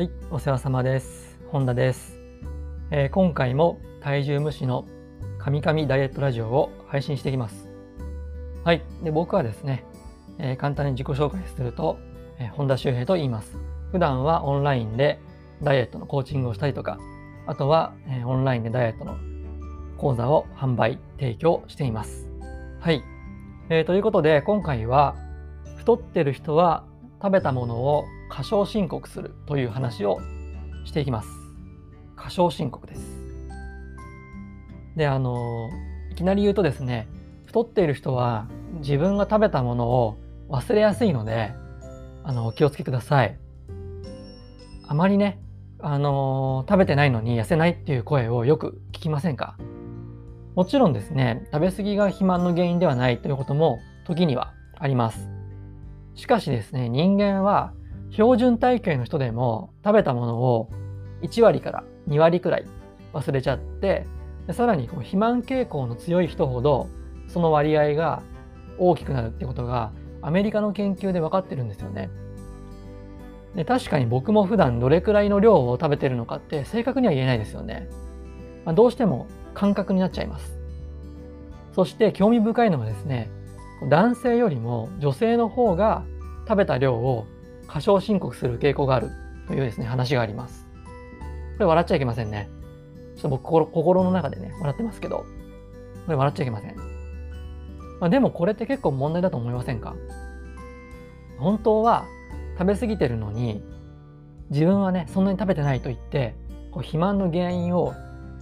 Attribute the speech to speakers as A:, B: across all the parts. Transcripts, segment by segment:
A: はい、お世話様です。本田です、えー、今回も体重無視の神々ダイエットラジオを配信していきます。はい、で僕はですね、えー、簡単に自己紹介すると、えー、本田修平と言います。普段はオンラインでダイエットのコーチングをしたりとか、あとは、え、オンラインでダイエットの講座を販売、提供しています。はい、えー、ということで今回は太ってる人は食べたものを過少申告するという話をしていきます。過少申告です。で、あの、いきなり言うとですね、太っている人は自分が食べたものを忘れやすいので、あの、お気をつけください。あまりね、あの食べてないのに痩せないっていう声をよく聞きませんか？もちろんですね、食べ過ぎが肥満の原因ではないということも時にはあります。しかしですね、人間は標準体型の人でも食べたものを1割から2割くらい忘れちゃってでさらにこう肥満傾向の強い人ほどその割合が大きくなるってことがアメリカの研究で分かってるんですよね。で確かに僕も普段どれくらいの量を食べてるのかって正確には言えないですよね。まあ、どうしても感覚になっちゃいます。そして興味深いのはですね男性よりも女性の方が食べた量を過少申告する傾向があるというですね、話があります。これ笑っちゃいけませんね。ちょっと僕心心の中でね、笑ってますけど、これ笑っちゃいけません。まあ、でもこれって結構問題だと思いませんか？本当は食べ過ぎてるのに、自分はね、そんなに食べてないと言って、こう肥満の原因を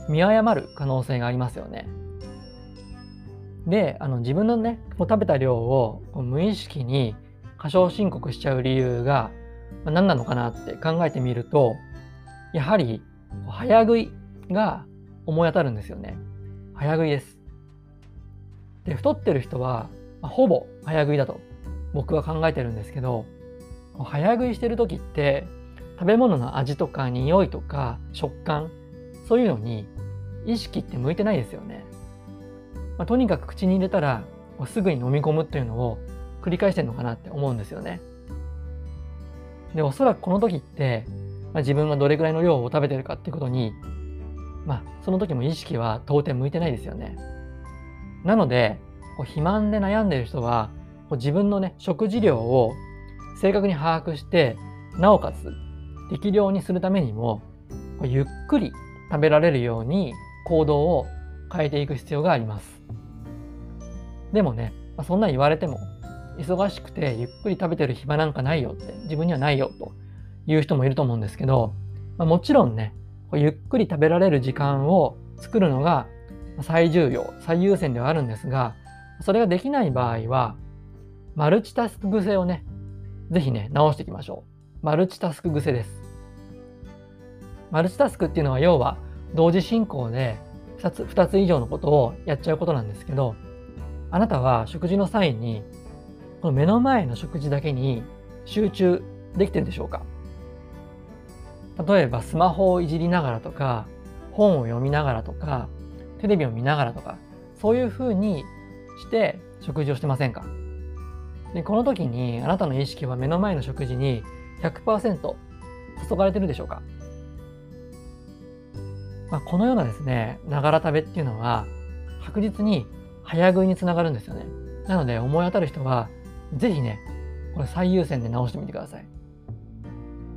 A: 見誤る可能性がありますよね。で、あの自分のね、こう食べた量を無意識に過少申告しちゃう理由が何なのかなって考えてみるとやはり早食いが思い当たるんですよね。早食いです。で太ってる人は、ほぼ早食いだと僕は考えてるんですけど早食いしてる時って食べ物の味とか匂いとか食感そういうのに意識って向いてないですよね、まあ、とにかく口に入れたらすぐに飲み込むっていうのを繰り返してるのかなって思うんですよね。で、おそらくこの時って、まあ、自分がどれくらいの量を食べてるかっていうことに、まあ、その時も意識は到底向いてないですよね。なので、こう肥満で悩んでる人は、こう自分のね、食事量を正確に把握して、なおかつ適量にするためにも、ゆっくり食べられるように行動を変えていく必要があります。でもね、ま、そんな言われても忙しくてゆっくり食べてる暇なんかないよって自分にはないよという人もいると思うんですけど、ま、もちろんねゆっくり食べられる時間を作るのが最重要最優先ではあるんですがそれができない場合はマルチタスク癖をね是非ね直していきましょうマルチタスク癖ですマルチタスクっていうのは要は同時進行で2つ ,2 つ以上のことをやっちゃうことなんですけどあなたは食事の際にこの目の前の食事だけに集中できてるでしょうか？例えばスマホをいじりながらとか本を読みながらとかテレビを見ながらとかそういうふうにして食事をしてませんか？でこの時にあなたの意識は目の前の食事に100%注がれてるでしょうか、まあ、このようなですねながら食べっていうのは確実に早食いにつながるんですよねなので思い当たる人はぜひね、これ最優先で直してみてください。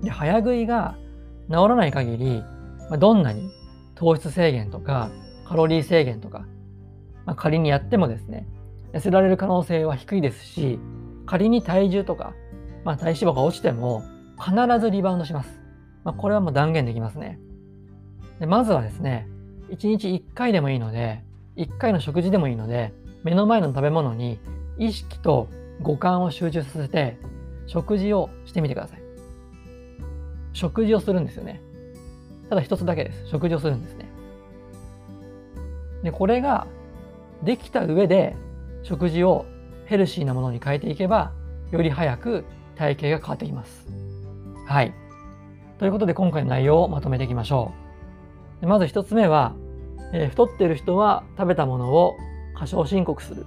A: で、早食いが治らない限り、まあ、どんなに糖質制限とかカロリー制限とか、まあ、仮にやってもですね、痩せられる可能性は低いですし、仮に体重とか、まあ、体脂肪が落ちても必ずリバウンドします。まあ、これはもう断言できますね。でまずはですね、1日1回でもいいので、1回の食事でもいいので、目の前の食べ物に意識と五感を集中させて食事をしてみてください。食事をするんですよね。ただ一つだけです。食事をするんですね。で、これができた上で食事をヘルシーなものに変えていけば、より早く体型が変わってきます。はい。ということで今回の内容をまとめていきましょう。まず一つ目は、えー、太っている人は食べたものを過小申告する。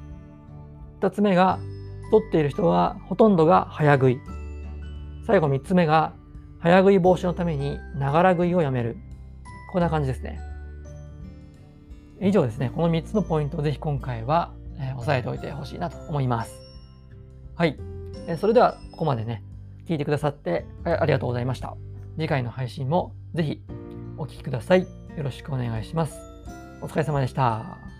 A: 二つ目が太っている人はほとんどが早食い。最後3つ目が早食い防止のためにながら食いをやめる。こんな感じですね。以上ですね、この3つのポイントをぜひ今回は、えー、押さえておいてほしいなと思います。はい。えー、それではここまでね、聞いてくださってありがとうございました。次回の配信もぜひお聴きください。よろしくお願いします。お疲れ様でした。